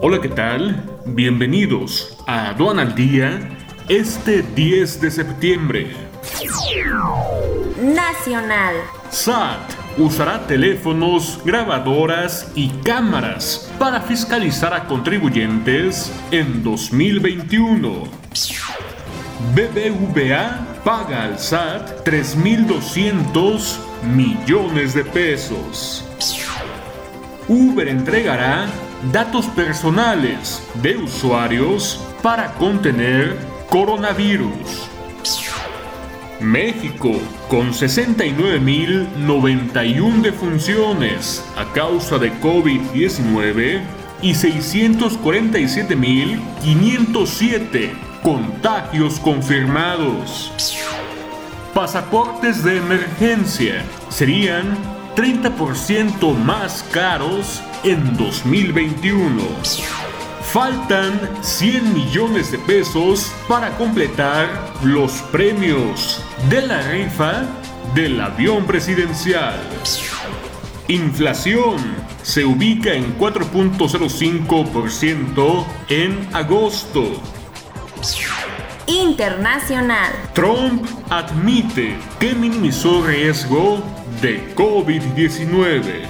Hola, ¿qué tal? Bienvenidos a Aduana al Día este 10 de septiembre. Nacional. SAT usará teléfonos, grabadoras y cámaras para fiscalizar a contribuyentes en 2021. BBVA paga al SAT 3.200 millones de pesos. Uber entregará datos personales de usuarios para contener coronavirus. México, con 69.091 defunciones a causa de COVID-19 y 647.507 contagios confirmados. Pasaportes de emergencia serían 30% más caros en 2021. Faltan 100 millones de pesos para completar los premios de la rifa del avión presidencial. Inflación se ubica en 4.05% en agosto. Internacional. Trump admite que minimizó riesgo de COVID-19.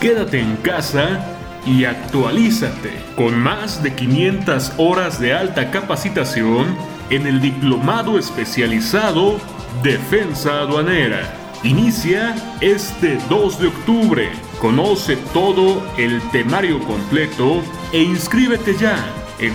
Quédate en casa y actualízate con más de 500 horas de alta capacitación en el diplomado especializado Defensa Aduanera. Inicia este 2 de octubre. Conoce todo el temario completo e inscríbete ya en